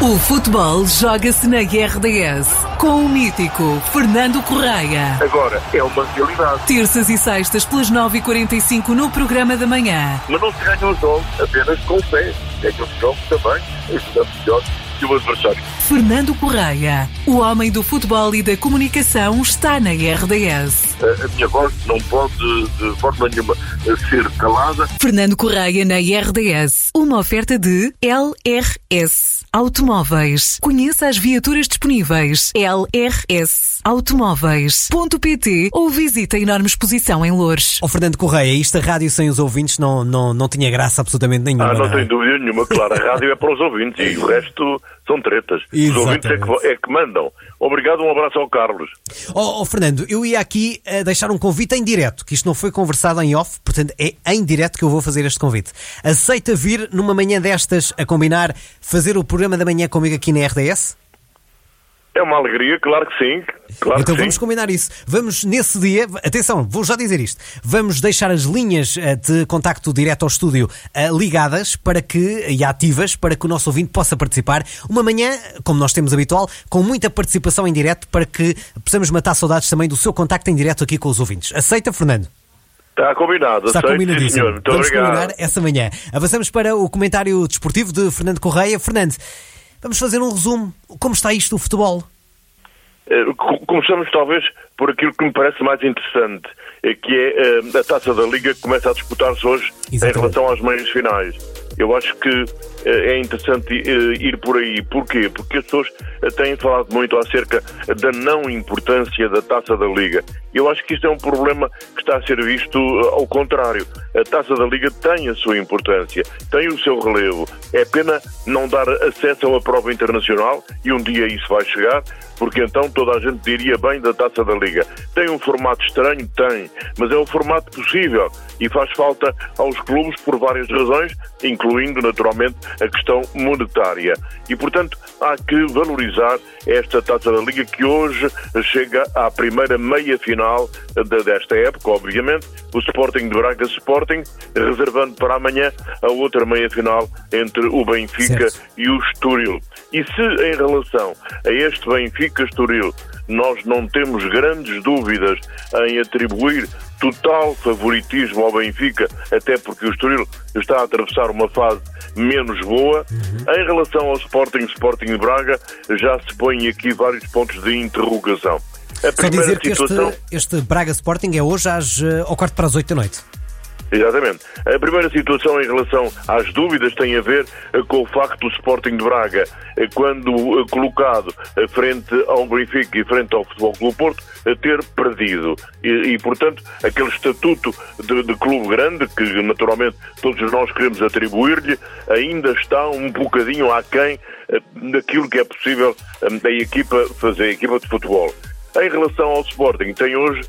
O futebol joga-se na RDS com o mítico Fernando Correia. Agora é uma realidade. Terças e sextas pelas 9h45 no programa da manhã. Mas não se ganham os jogos apenas com fé. Ganham os jogos também, ajudando melhor que o adversário. Fernando Correia, o homem do futebol e da comunicação, está na RDS. A, a minha voz não pode de forma nenhuma ser calada. Fernando Correia na RDS. Uma oferta de LRS Automóveis. Conheça as viaturas disponíveis. LRS Automóveis.pt ou visite a enorme exposição em Louros. Ó Fernando Correia, isto a rádio sem os ouvintes não, não, não tinha graça absolutamente nenhuma. Ah, não é? tem dúvida nenhuma, claro. A rádio é para os ouvintes e o resto são tretas. Os Exatamente. ouvintes é que, é que mandam. Obrigado, um abraço ao Carlos. Ó ó, Fernando, eu ia aqui eh, deixar um convite em direto, que isto não foi conversado em off, portanto é em direto que eu vou fazer este convite. Aceita vir numa manhã destas a combinar fazer o programa da manhã comigo aqui na RDS? É uma alegria, claro que sim. Claro então que vamos sim. combinar isso. Vamos nesse dia, atenção, vou já dizer isto. Vamos deixar as linhas eh, de contacto direto ao estúdio eh, ligadas para que e ativas para que o nosso ouvinte possa participar. Uma manhã, como nós temos habitual, com muita participação em direto para que possamos matar saudades também do seu contacto em direto aqui com os ouvintes. Aceita, Fernando? Está combinado. Está aceito, combinadíssimo. senhor. Muito vamos obrigado. combinar essa manhã. Avançamos para o comentário desportivo de Fernando Correia. Fernando, vamos fazer um resumo. Como está isto do futebol? Eh, co- Começamos talvez por aquilo que me parece mais interessante, eh, que é eh, a taça da Liga que começa a disputar-se hoje em Exatamente. relação às meias finais. Eu acho que eh, é interessante eh, ir por aí. Porquê? Porque as pessoas têm falado muito acerca da não importância da taça da Liga. Eu acho que isto é um problema que está a ser visto ao contrário. A taça da Liga tem a sua importância, tem o seu relevo. É pena não dar acesso a uma prova internacional e um dia isso vai chegar, porque então toda a gente diria bem da taça da Liga. Tem um formato estranho? Tem, mas é um formato possível e faz falta aos clubes por várias razões, incluindo naturalmente a questão monetária. E portanto há que valorizar esta taça da Liga que hoje chega à primeira meia final desta época, obviamente, o Sporting de Braga Sporting, reservando para amanhã a outra meia final entre o Benfica Certo. e o Estoril. E se em relação a este Benfica Estoril nós não temos grandes dúvidas em atribuir total favoritismo ao Benfica, até porque o Estoril está a atravessar uma fase menos boa, em relação ao Sporting Sporting de Braga já se põem aqui vários pontos de interrogação. A primeira dizer que situação... este, este Braga Sporting é hoje às, eh, ao quarto para as oito da noite. Exatamente. A primeira situação em relação às dúvidas tem a ver eh, com o facto do Sporting de Braga, eh, quando eh, colocado frente ao Benfica e frente ao Futebol Clube Porto, ter perdido. E, e, portanto, aquele estatuto de, de clube grande, que naturalmente todos nós queremos atribuir-lhe, ainda está um bocadinho aquém daquilo que é possível eh, a equipa fazer, a equipa de futebol. Em relação ao Sporting, tem hoje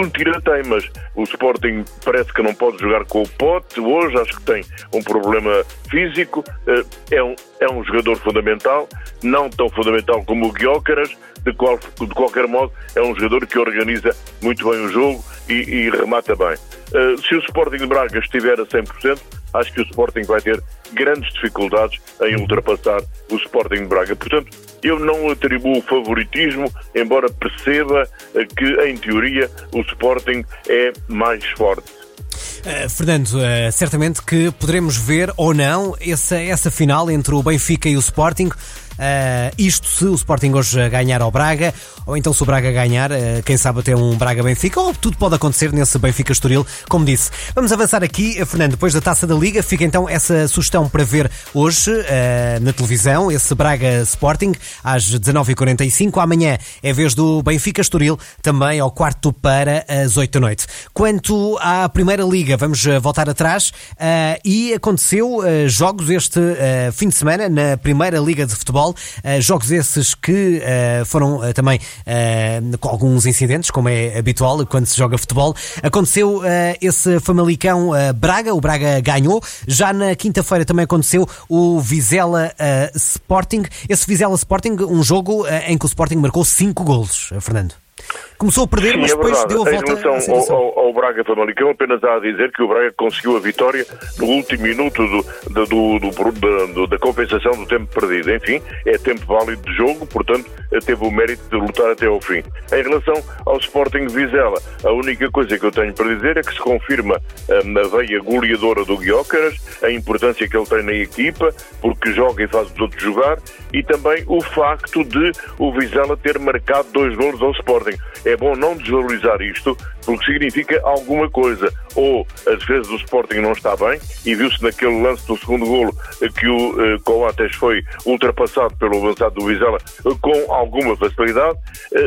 um tira-teimas. O Sporting parece que não pode jogar com o Pote hoje, acho que tem um problema físico. Eh, É um, é um jogador fundamental, não tão fundamental como o Guiócaras, de, qual, de qualquer modo é um jogador que organiza muito bem o jogo e, e remata bem. Eh, Se o Sporting de Braga estiver a 100%, acho que o Sporting vai ter grandes dificuldades em ultrapassar o Sporting de Braga. Portanto, eu não atribuo favoritismo, embora perceba eh, que, em teoria, o Sporting é mais forte. Uh, Fernando, uh, certamente que poderemos ver ou não essa, essa final entre o Benfica e o Sporting. Uh, isto se o Sporting hoje ganhar ao Braga, ou então se o Braga ganhar, uh, quem sabe até um Braga-Benfica, ou tudo pode acontecer nesse Benfica-Estoril, como disse. Vamos avançar aqui, uh, Fernando, depois da Taça da Liga, fica então essa sugestão para ver hoje na televisão, esse Braga-Sporting, às 19h45. Amanhã é vez do Benfica-Estoril, também ao quarto para as 8 da noite. Quanto à Primeira Liga, vamos uh, voltar atrás, uh, e aconteceu uh, jogos este fim de semana na Primeira Liga de Futebol, jogos esses que foram também com alguns incidentes, como é habitual quando se joga futebol. Aconteceu esse Famalicão Braga, o Braga ganhou. Já na quinta-feira também aconteceu o Vizela Sporting. Esse Vizela Sporting, um jogo em que o Sporting marcou 5 golos, Fernando. Começou a perder, Sim, mas é depois verdade. deu a em volta relação à situação. ao, ao, ao Braga Famalicão, apenas há a dizer que o Braga conseguiu a vitória no último minuto do, do, do, da, da compensação do tempo perdido. Enfim, é tempo válido de jogo, portanto, teve o mérito de lutar até ao fim. Em relação ao Sporting Vizela, a única coisa que eu tenho para dizer é que se confirma hum, a veia goleadora do Guiócaras, a importância que ele tem na equipa, porque joga e faz os outros jogar, e também o facto de o Vizela ter marcado dois golos ao Sporting. É bom não desvalorizar isto, porque significa alguma coisa. Ou a defesa do Sporting não está bem, e viu-se naquele lance do segundo golo eh, que o eh, Coates foi ultrapassado pelo avançado do Vizela eh, com alguma facilidade,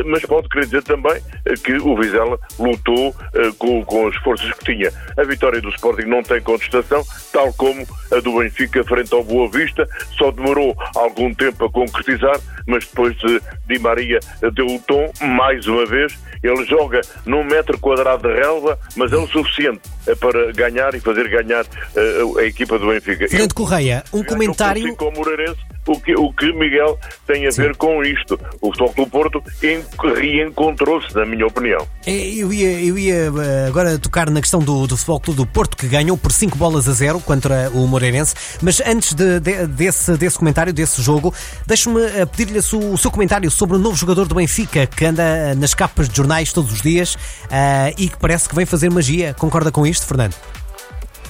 mas pode querer dizer também que o Vizela lutou com, com as forças que tinha. A vitória do Sporting não tem contestação, tal como a do Benfica frente ao Boa Vista, só demorou algum tempo a concretizar, mas depois de Di Maria deu o tom, mais uma vez, ele joga num metro quadrado de relva, mas é o suficiente eh, para ganhar e fazer ganhar eh, a equipa do Benfica. Fernando Correia, um comentário. Moreirense, o que, o que Miguel tem a ver com isto. O Futebol do Porto en- reencontrou-se, na minha opinião. É, Eu ia, eu ia eh, agora tocar na questão do, do Futebol Clube do Porto, que ganhou por 5 bolas a 0 contra o Moreirense. Mas antes de- de- desse, desse comentário, desse jogo, deixe-me eh, pedir-lhe su- o seu comentário sobre o novo jogador do Benfica, que anda eh, nas capas de jornais todos os dias eh, e que parece que vem fazer magia. Concorda com isto, Fernando?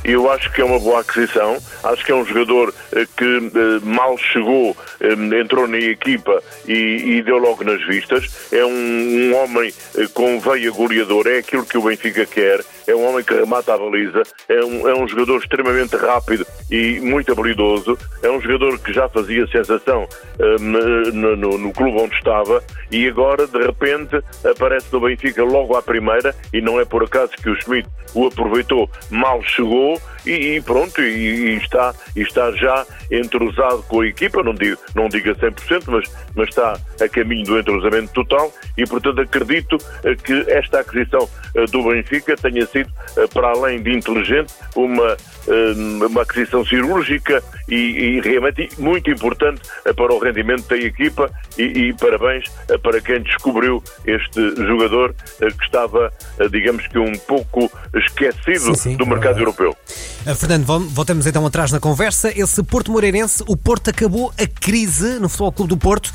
Eu acho que é uma boa aquisição. Acho que é um jogador eh, que eh, mal chegou, eh, entrou na equipa e, e deu logo nas vistas. É um, um homem com veia goleadora, é aquilo que o Benfica quer. É um homem que remata a baliza. É um, é um jogador extremamente rápido e muito habilidoso. É um jogador que já fazia sensação eh, no, no- no clube onde estava e agora, de repente, aparece no Benfica logo à primeira e não é por acaso que o Schmidt o aproveitou, mal chegou e, e pronto, e, e está, e está já entrosado com a equipa, não digo, não digo a 100%, mas, mas está a caminho do entrosamento total e, portanto, acredito eh, que esta aquisição eh, do Benfica tenha sido, eh, para além de inteligente, uma, uma aquisição cirúrgica e, e realmente muito importante para o rendimento da equipa e, e parabéns para quem descobriu este jogador que estava, digamos que um pouco esquecido Sim, sim, do é mercado verdade. europeu. Uh, Fernando, voltamos então atrás na conversa. Esse Porto Moreirense, o Porto acabou a crise no Futebol Clube do Porto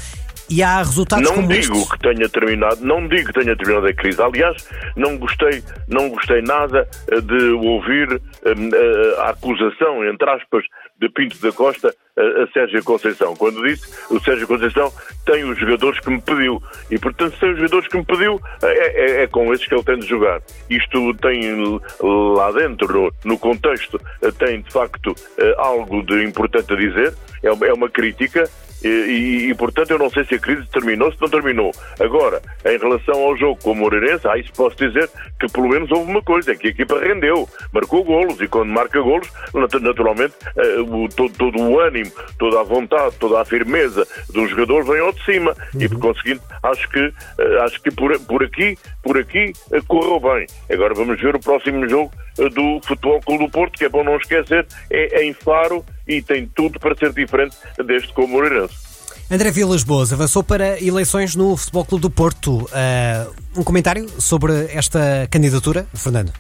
e há resultados Não como digo estes. que tenha terminado, não digo que tenha terminado a crise. Aliás, não gostei, não gostei nada eh, de ouvir eh, eh, a acusação, entre aspas, de Pinto da Costa a, a Sérgio Conceição. Quando disse, o Sérgio Conceição tem os jogadores que me pediu. E, portanto, se tem os jogadores que me pediu, é, é- é com esses que ele tem de jogar. Isto tem lá dentro, no, contexto, tem de facto algo de importante a dizer. É uma, é uma crítica. E, e- e, portanto, eu não sei se a crise terminou, se não terminou. Agora, em relação ao jogo com o Moreirense, ah, isso posso dizer que pelo menos houve uma coisa, é que a equipa rendeu, marcou golos, e quando marca golos, nat- naturalmente, eh, o- todo, todo o ânimo, toda a vontade, toda a firmeza do jogador vem ao de cima. E, por conseguinte, acho que, eh, acho que por, por aqui, por aqui, eh, correu bem. Agora vamos ver o próximo jogo do Futebol Clube do Porto, que é bom não esquecer, é em Faro e tem tudo para ser diferente deste com o Moreirense. André Vilas Boas avançou para eleições no Futebol Clube do Porto. Uh, um comentário sobre esta candidatura, Fernando?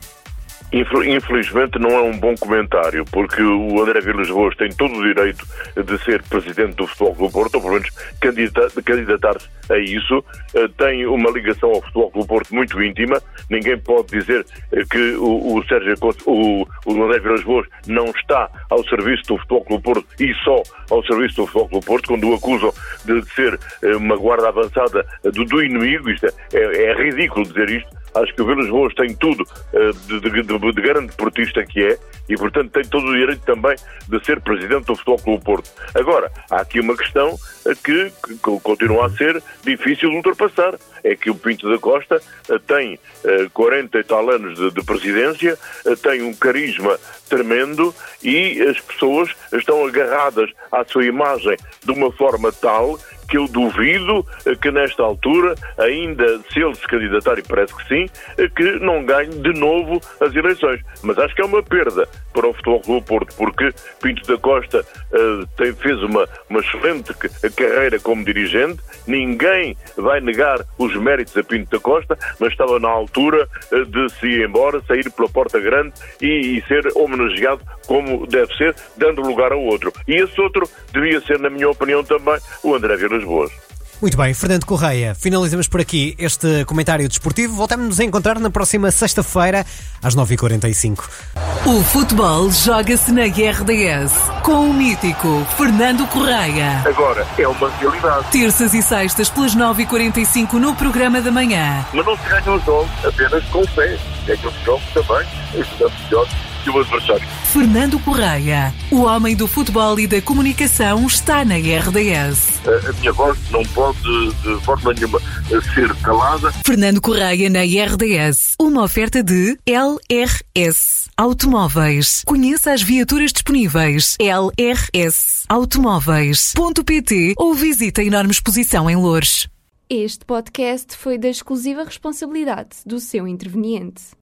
Infel- Infelizmente não é um bom comentário, porque o André Vilas Boas tem todo o direito de ser presidente do Futebol Clube Porto, ou pelo menos candidatar-se a isso. Eh, Tem uma ligação ao Futebol Clube Porto muito íntima. Ninguém pode dizer eh, que o, o Sérgio o, o André Vilas Boas não está ao serviço do Futebol Clube Porto e só ao serviço do Futebol Clube Porto, quando o acusam de ser eh, uma guarda avançada do, do inimigo. Isto é, é, é ridículo dizer isto. Acho que o Vilas Boas tem tudo eh, de, de- de- de grande portista que é e, portanto, tem todo o direito também de ser presidente do Futebol Clube Porto. Agora, há aqui uma questão eh, que, que continua a ser difícil de ultrapassar. É que o Pinto da Costa eh, tem eh, 40 e tal anos de, de presidência, tem um carisma tremendo e as pessoas estão agarradas à sua imagem de uma forma tal que eu duvido eh, que nesta altura, ainda se ele se candidatar, e parece que sim, eh, que não ganhe de novo as eleições. Mas acho que é uma perda para o Futebol Clube Porto, porque Pinto da Costa uh, tem, fez uma, uma excelente carreira como dirigente, ninguém vai negar os méritos a Pinto da Costa, mas estava na altura uh, de se ir embora, sair pela porta grande e, e ser homenageado como deve ser, dando lugar ao outro. E esse outro devia ser, na minha opinião, também o André Vilas Boas. Muito bem, Fernando Correia, finalizamos por aqui este comentário desportivo. Voltamos a encontrar na próxima sexta-feira, às 9h45. O futebol joga-se na RDS, com o mítico Fernando Correia. Agora é uma realidade. Terças e sextas, pelas 9h45, no programa da manhã. Mas não se ganha os jogos apenas com fé. É que os jogos também ajudam melhor que o adversário. Fernando Correia, o homem do futebol e da comunicação, está na RDS. A, minha voz não pode, de forma nenhuma, ser calada. Fernando Correia na RDS, uma oferta de LRS Automóveis. Conheça as viaturas disponíveis. LRS Automóveis.pt ou visite a enorme exposição em Louros. Este podcast foi da exclusiva responsabilidade do seu interveniente.